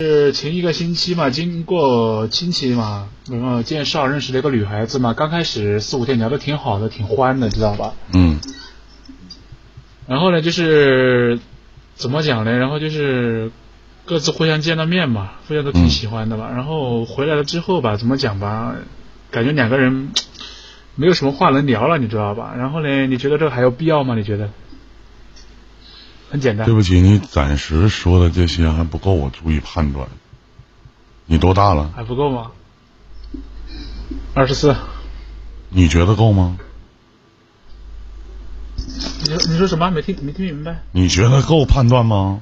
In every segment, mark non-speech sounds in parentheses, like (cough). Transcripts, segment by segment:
是前一个星期嘛，经过亲戚嘛，然后介绍认识了一个女孩子嘛，刚开始四五天聊的挺好的，挺欢的，知道吧？嗯然后呢，就是怎么讲呢？然后就是各自互相见了面嘛，互相都挺喜欢的嘛。然后回来了之后吧，怎么讲吧，感觉两个人没有什么话能聊了，你知道吧？然后呢，你觉得这个还有必要吗？你觉得？很简单对，不起，你暂时说的这些还不够我足以判断。你多大了？还不够吗？二十四。你觉得够吗？你说你说什么？没听没听明白？你觉得够判断吗？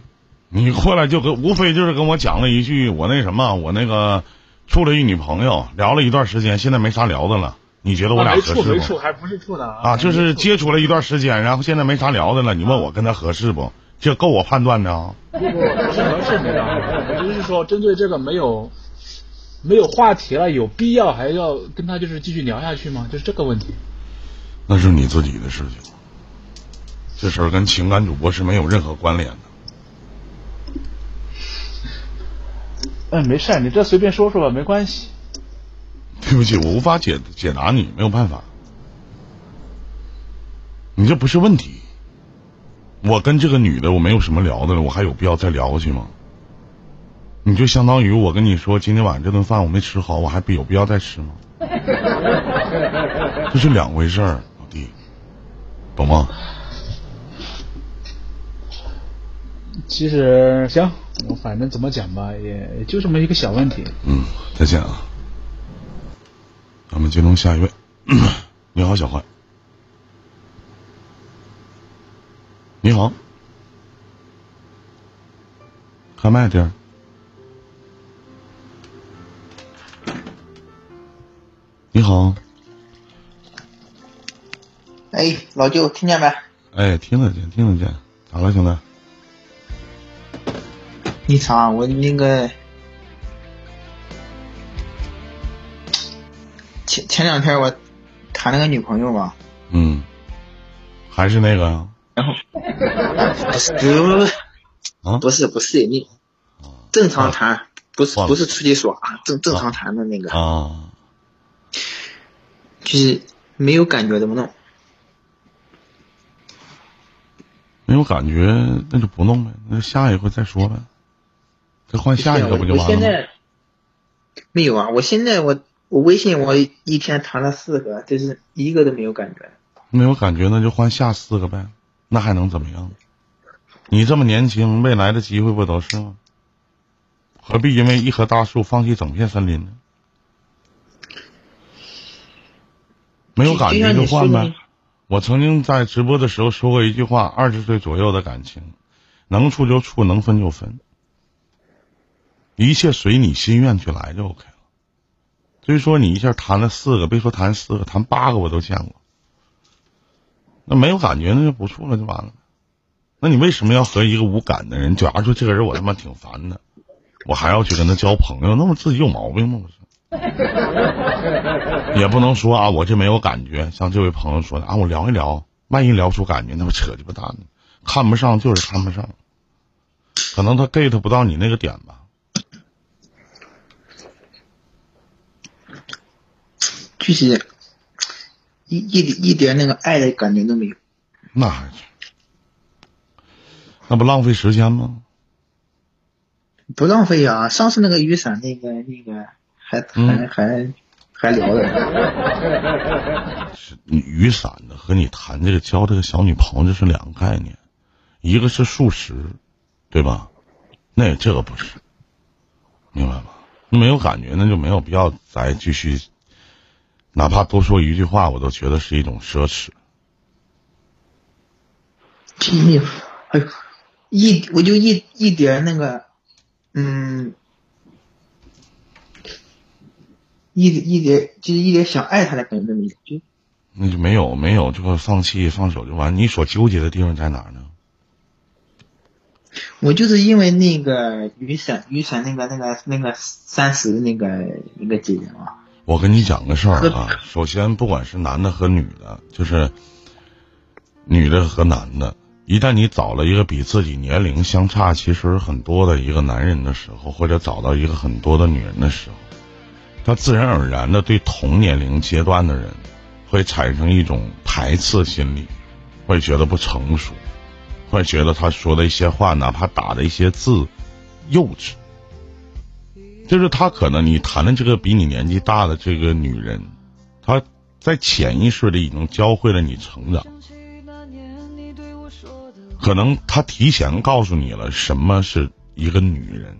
你过来就跟无非就是跟我讲了一句，我那什么，我那个处了一女朋友，聊了一段时间，现在没啥聊的了。你觉得我俩啊没处合适不？没处还不是处呢啊，就是接触了一段时间，然后现在没啥聊的了。你问我跟他合适不？这够我判断的啊。不不不是合适没的，我就是说针对这个没有没有话题了，有必要还要跟他就是继续聊下去吗？就是这个问题。那是你自己的事情，这事儿跟情感主播是没有任何关联的。嗯，没事，你这随便说说吧，没关系。(laughs) 对不起，我无法解解答你，没有办法。你这不是问题。我跟这个女的我没有什么聊的了，我还有必要再聊下去吗？你就相当于我跟你说，今天晚上这顿饭我没吃好，我还必有必要再吃吗？(laughs) 这是两回事儿，老弟，懂吗？其实行，我反正怎么讲吧，也也就这么一个小问题。嗯，再见啊。咱们接通下一位。(clears throat) 你好，小坏。你好，开麦点儿。你好，哎，老舅，听见没？哎，听得见，听得见，咋了，兄弟？你啥？我那个前前两天我谈了个女朋友嘛，嗯，还是那个呀？然后不是不是啊不是不是你正常谈，不是不是出去耍，正正常谈的那个，啊，就是没有感觉怎么弄？没有感觉，那就不弄呗，那下一回再说呗。再换下一个不就完了吗？在没有啊，我现在我我微信我一天谈了四个，就是一个都没有感觉。没有感觉，那就换下四个呗，那还能怎么样？你这么年轻，未来的机会不都是吗？何必因为一棵大树放弃整片森林呢？没有感觉就换呗。我曾经在直播的时候说过一句话：二十岁左右的感情，能处就处，能分就分，一切随你心愿去来就 OK 了。所以说，你一下谈了四个，别说谈四个，谈八个我都见过。那没有感觉，那就不处了，就完了。那你为什么要和一个无感的人？假如说这个人我他妈挺烦的，我还要去跟他交朋友，那我自己有毛病吗？不是？(laughs) 也不能说啊，我这没有感觉。像这位朋友说的啊，我聊一聊，万一聊出感觉，那不扯鸡巴蛋呢？看不上就是看不上，可能他 get 不到你那个点吧。就是一一一点那个爱的感觉都没有。那还是，那不浪费时间吗？不浪费啊！上次那个雨伞，那个那个还还、嗯还还聊的，(laughs) 是雨伞的和你谈这个交这个小女朋友这是两个概念，一个是素食，对吧？那这个不是，明白吗？没有感觉，那就没有必要再继续，哪怕多说一句话，我都觉得是一种奢侈。一哎呦一我就一一点那个，嗯，一一点就是一点想爱他的感觉都没有，就那就没有没有，就放弃放手就完。你所纠结的地方在哪儿呢？我就是因为那个雨伞雨伞那个那个那个三十的那个一个姐姐嘛，我跟你讲个事儿啊，(laughs) 首先不管是男的和女的，就是女的和男的，一旦你找了一个比自己年龄相差其实很多的一个男人的时候，或者找到一个很多的女人的时候，他自然而然的对同年龄阶段的人会产生一种排斥心理，会觉得不成熟，会觉得他说的一些话，哪怕打的一些字幼稚。就是他可能你谈的这个比你年纪大的这个女人，她在潜意识里已经教会了你成长。可能他提前告诉你了什么是一个女人，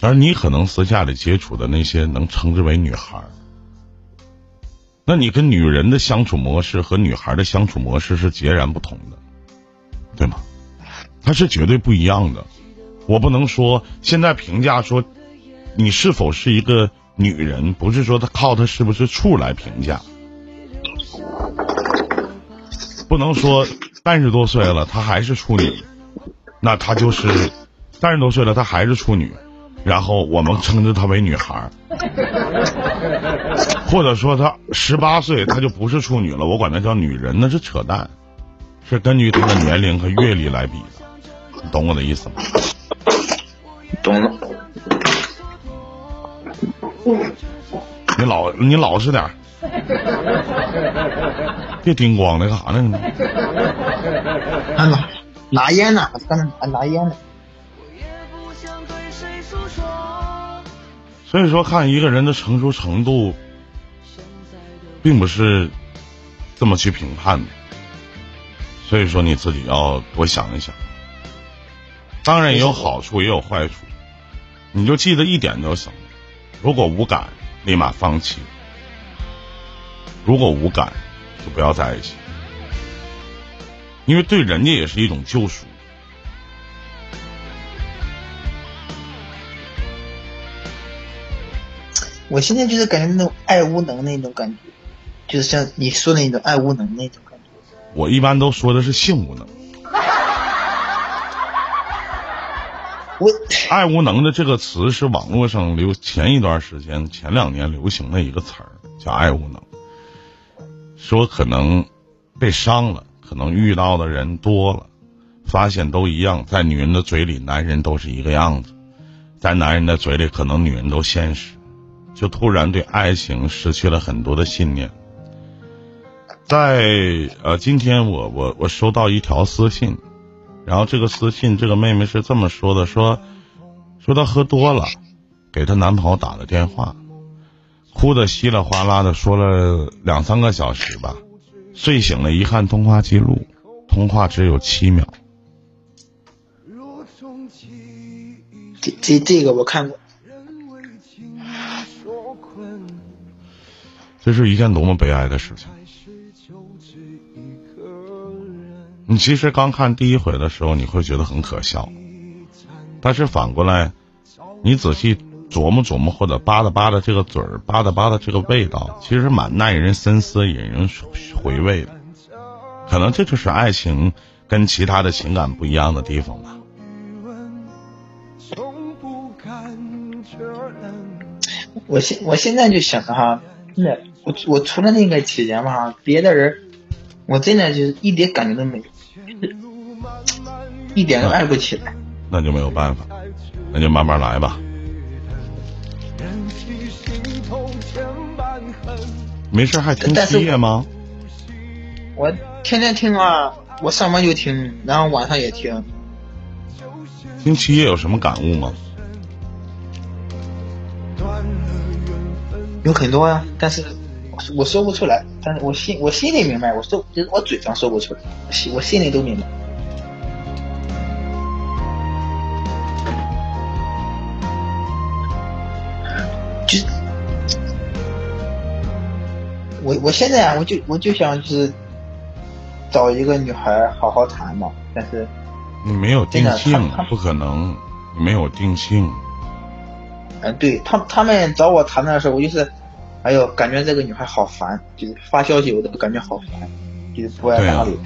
而你可能私下里接触的那些能称之为女孩，那你跟女人的相处模式和女孩的相处模式是截然不同的，对吗？它是绝对不一样的。我不能说现在评价说你是否是一个女人，不是说他靠他是不是处来评价，不能说。三十多岁了，她还是处女，那她就是三十多岁了，她还是处女，然后我们称之她为女孩，(laughs) 或者说她十八岁，她就不是处女了，我管她叫女人，那是扯淡，是根据她的年龄和阅历来比的，你懂我的意思吗？懂了。你老你老实点。(laughs) 别叮咣的干啥呢？拿拿烟呢？刚才还拿烟呢。所以说，看一个人的成熟程度，并不是这么去评判的。所以说，你自己要多想一想。当然也有好处，也有坏处。你就记得一点就行：如果无感，立马放弃。如果无感，就不要在一起，因为对人家也是一种救赎。我现在就是感觉那种爱无能那种感觉，就是像你说的那种爱无能那种感觉。我一般都说的是性无能。爱无能的这个词是网络上流前一段时间前两年流行的一个词儿，叫爱无能。说可能被伤了，可能遇到的人多了，发现都一样，在女人的嘴里，男人都是一个样子；在男人的嘴里，可能女人都现实，就突然对爱情失去了很多的信念。在呃，今天我我我收到一条私信，然后这个私信这个妹妹是这么说的：说说她喝多了，给她男朋友打了电话。哭的稀里哗啦的，说了两三个小时吧。睡醒了，一看通话记录，通话只有七秒。这这这个我看过。这是一件多么悲哀的事情！你其实刚看第一回的时候，你会觉得很可笑，但是反过来，你仔细。琢磨琢磨，或者扒拉扒拉这个嘴儿，扒拉扒拉这个味道，其实蛮耐人深思、引人回味的。可能这就是爱情跟其他的情感不一样的地方吧。我现我现在就想着哈，真的，我我除了那个期间嘛，别的人，我真的就是一点感觉都没有，(laughs) 一点都爱不起来。那就没有办法，那就慢慢来吧。没事还听七夜吗？我天天听啊，我上班就听，然后晚上也听。听七夜有什么感悟吗？有很多呀，但是我说不出来，但是我心我心里明白，我说就是我嘴上说不出来，心我心里都明白。就我我现在啊，我就我就想就是找一个女孩好好谈嘛，但是你没有定性，不可能，你没有定性。嗯，对他他们找我谈的时候，我就是，哎呦，感觉这个女孩好烦，就是发消息我都感觉好烦，就是不爱搭理。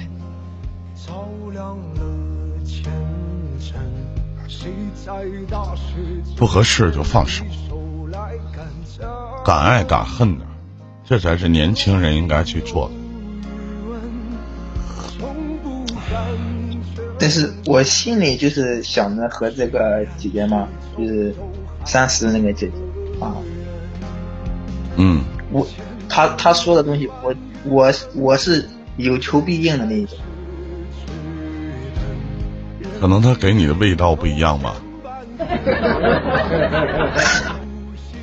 不合适就放手，敢爱敢恨的。这才是年轻人应该去做的。但是我心里就是想着和这个姐姐嘛，就是三十那个姐姐啊，嗯，我他他说的东西，我我我是有求必应的那一种。可能他给你的味道不一样吧。(laughs)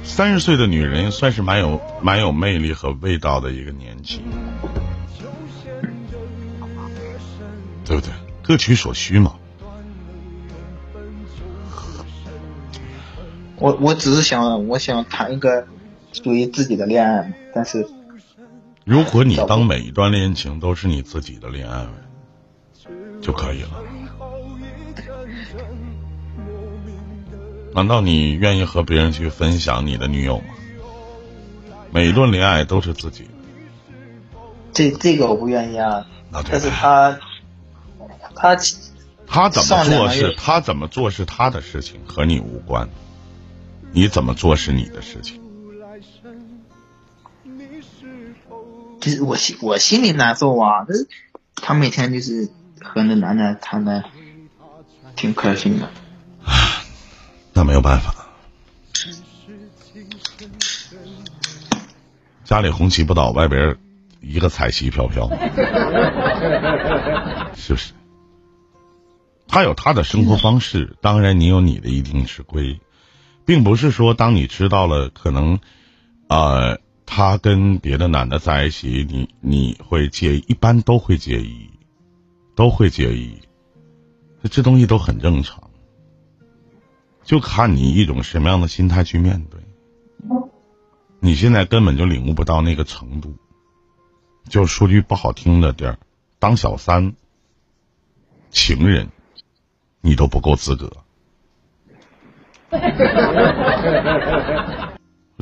三十岁的女人算是蛮有蛮有魅力和味道的一个年纪，对不对？各取所需嘛。我我只是想，我想谈一个属于自己的恋爱，但是如果你当每一段恋情都是你自己的恋爱就可以了。难道你愿意和别人去分享你的女友吗？每一段恋爱都是自己的。这这个我不愿意啊。那对。但是他，他他怎么做是他怎么做是他的事情，和你无关。你怎么做是你的事情。其实我心我心里难受啊，这他每天就是和那男的谈的挺开心的。那没有办法，家里红旗不倒，外边一个彩旗飘飘，是不是？他有他的生活方式，当然你有你的一定吃亏，并不是说当你知道了可能，呃，他跟别的男的在一起，你你会介意，一般都会介意，都会介意，这东西都很正常。就看你一种什么样的心态去面对。你现在根本就领悟不到那个程度。就说句不好听的地儿，当小三、情人，你都不够资格。(laughs)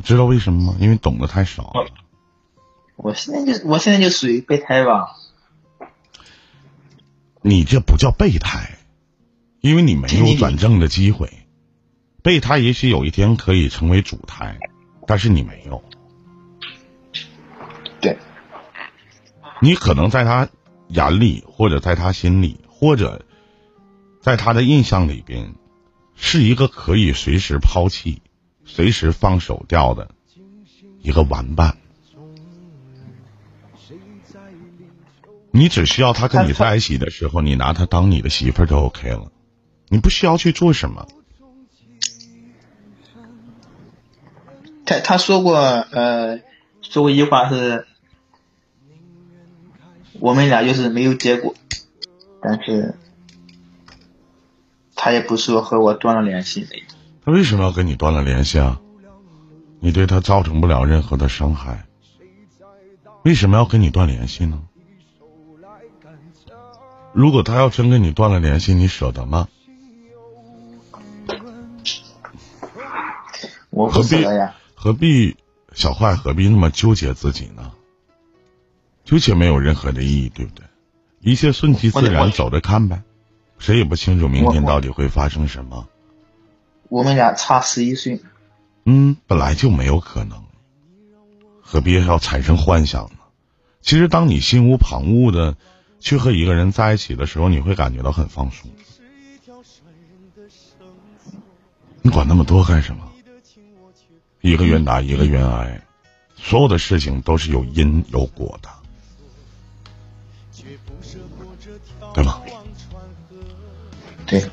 知道为什么吗？因为懂得太少了。我现在就我现在就属于备胎吧。你这不叫备胎，因为你没有转正的机会。备胎也许有一天可以成为主胎，但是你没有。对，你可能在他眼里，或者在他心里，或者在他的印象里边，是一个可以随时抛弃、随时放手掉的一个玩伴。你只需要他跟你在一起的时候，你拿他当你的媳妇儿就 OK 了，你不需要去做什么。他他说过，呃，说过一句话是，我们俩就是没有结果，但是，他也不说和我断了联系那种。他为什么要跟你断了联系啊？你对他造成不了任何的伤害，为什么要跟你断联系呢？如果他要真跟你断了联系，你舍得吗？我何必。何必小坏？何必那么纠结自己呢？纠结没有任何的意义，对不对？一切顺其自然，走着看呗。谁也不清楚明天到底会发生什么。我们俩差十一岁。嗯，本来就没有可能，何必要产生幻想呢？其实，当你心无旁骛的去和一个人在一起的时候，你会感觉到很放松。你管那么多干什么？一个愿打一个愿挨，所有的事情都是有因有果的，对吗？对。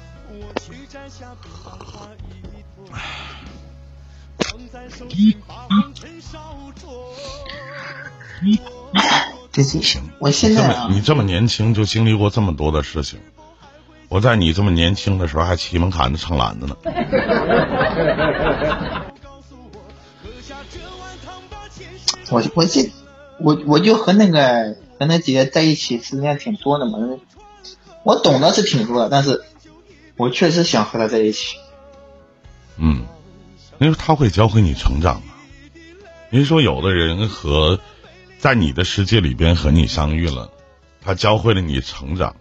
这行，我现在你这么年轻就经历过这么多的事情，我在你这么年轻的时候还骑门槛子唱篮子呢。(laughs) 我我这我我就和那个和那几个在一起时间挺多的嘛，我懂得是挺多的，但是我确实想和他在一起。嗯，因为他会教会你成长嘛。您说有的人和在你的世界里边和你相遇了，他教会了你成长，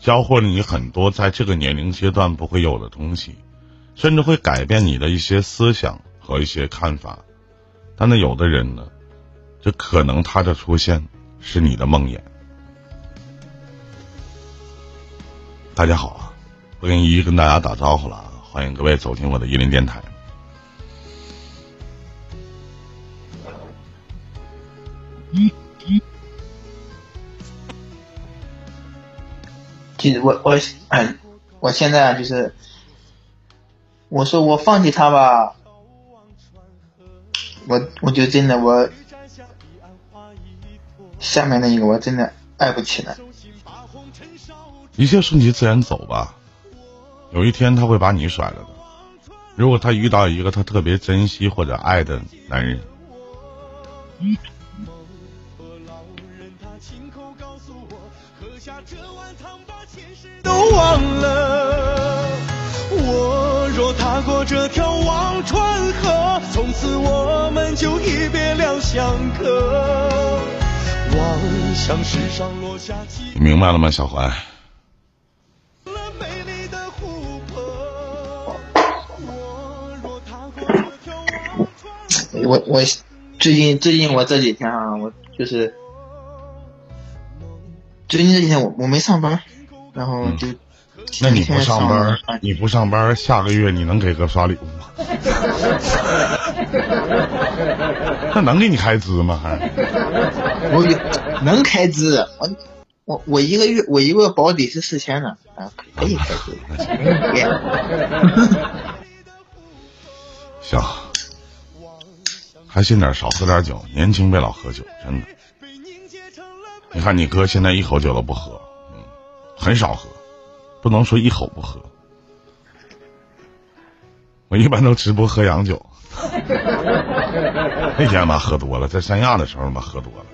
教会了你很多在这个年龄阶段不会有的东西，甚至会改变你的一些思想和一些看法。但那有的人呢？这可能他的出现是你的梦魇，大家好啊，我跟一一跟大家打招呼了啊，欢迎各位走进我的一林电台。其实我我，我现在就是，我说我放弃他吧，我我就真的我下面那一个我真的爱不起来。一切顺其自然走吧，有一天他会把你甩了的。如果他遇到一个他特别珍惜或者爱的男人。忘了，我若踏过这条忘川河，从此我们就一别两相可。望向世上落下你明白了吗，小怀？我我最近最近我这几天啊，我就是最近这几天我我没上班。然后就，那你不上班，你不上班，下个月你能给哥刷礼物吗？(laughs) 那能给你开支吗？还？我能开支，我我我一个月我一个月保底是四千呢，啊，可以开支。(laughs) (laughs) 行，还信点少喝点酒，年轻别老喝酒，真的。你看你哥现在一口酒都不喝。很少喝，不能说一口不喝。我一般都直播喝洋酒。那天吧喝多了，在三亚的时候吧喝多了。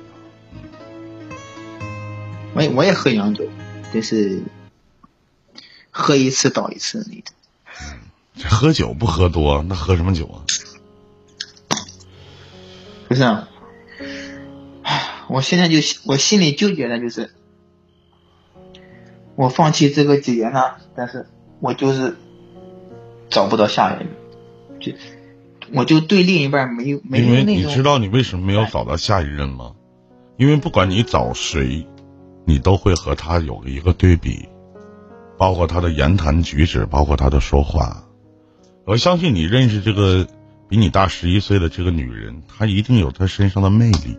我也我也喝洋酒，就是喝一次倒一次那种。这喝酒不喝多，那喝什么酒啊？不是，啊，我现在就我心里纠结的就是。我放弃这个几年了，但是我就是找不到下一个，就我就对另一半没有没有因为你知道你为什么没有找到下一任吗？因为不管你找谁，你都会和他有一个对比，包括他的言谈举止，包括他的说话。我相信你认识这个比你大十一岁的这个女人，她一定有她身上的魅力，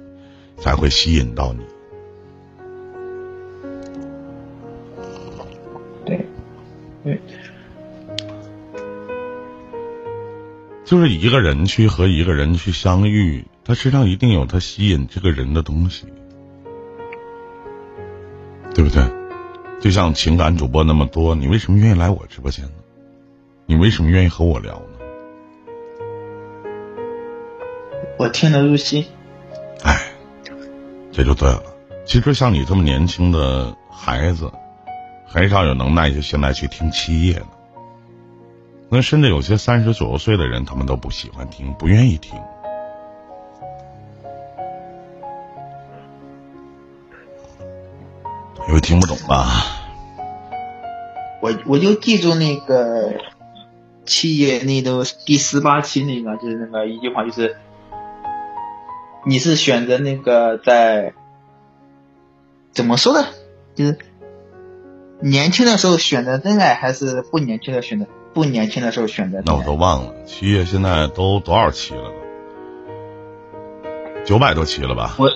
才会吸引到你。对，对就是一个人去和一个人去相遇，他身上一定有他吸引这个人的东西，对不对？就像情感主播那么多，你为什么愿意来我直播间呢？你为什么愿意和我聊呢？我听得入心。哎，这就对了。其实像你这么年轻的孩子。很少有能耐就现在去听七夜的，那甚至有些三十左右岁的人，他们都不喜欢听，不愿意听，因为听不懂吧？我我就记住那个七夜那都第十八期那个，就是那个一句话，就是你是选择那个在怎么说的，就是。年轻的时候选择真爱，还是不年轻的选择不年轻的时候选择？那我都忘了。七月现在都多少期了？九百多期了吧？我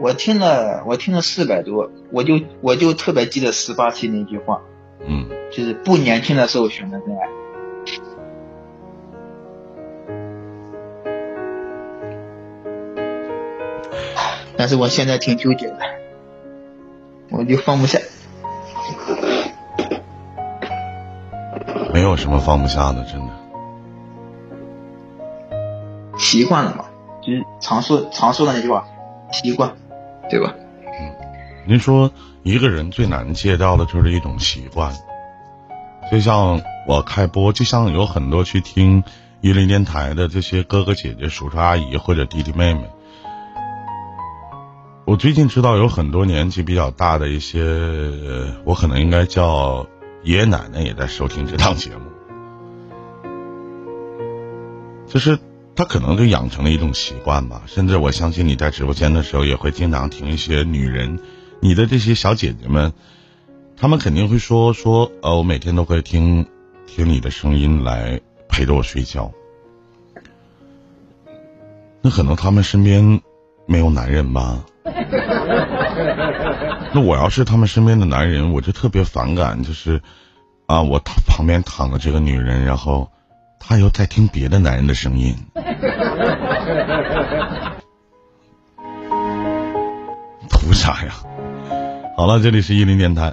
我听了，我听了四百多，我就我就特别记得十八期那句话。嗯，就是不年轻的时候选择真爱。但是我现在挺纠结的，我就放不下。有什么放不下的，真的。习惯了嘛，就是常说常说的那句话，习惯，对吧？嗯，您说一个人最难戒掉的就是一种习惯，就像我开播，就像有很多去听一零电台的这些哥哥姐姐、叔叔阿姨或者弟弟妹妹。我最近知道有很多年纪比较大的一些，我可能应该叫爷爷奶奶也在收听这档节目，就是他可能就养成了一种习惯吧。甚至我相信你在直播间的时候也会经常听一些女人，你的这些小姐姐们，他们肯定会说说，呃，我每天都会听听你的声音来陪着我睡觉。那可能他们身边没有男人吧？(laughs) 那我要是他们身边的男人，我就特别反感，就是啊，我躺旁边躺着这个女人，然后她又在听别的男人的声音。(laughs) 图啥呀？好了，这里是一零电台，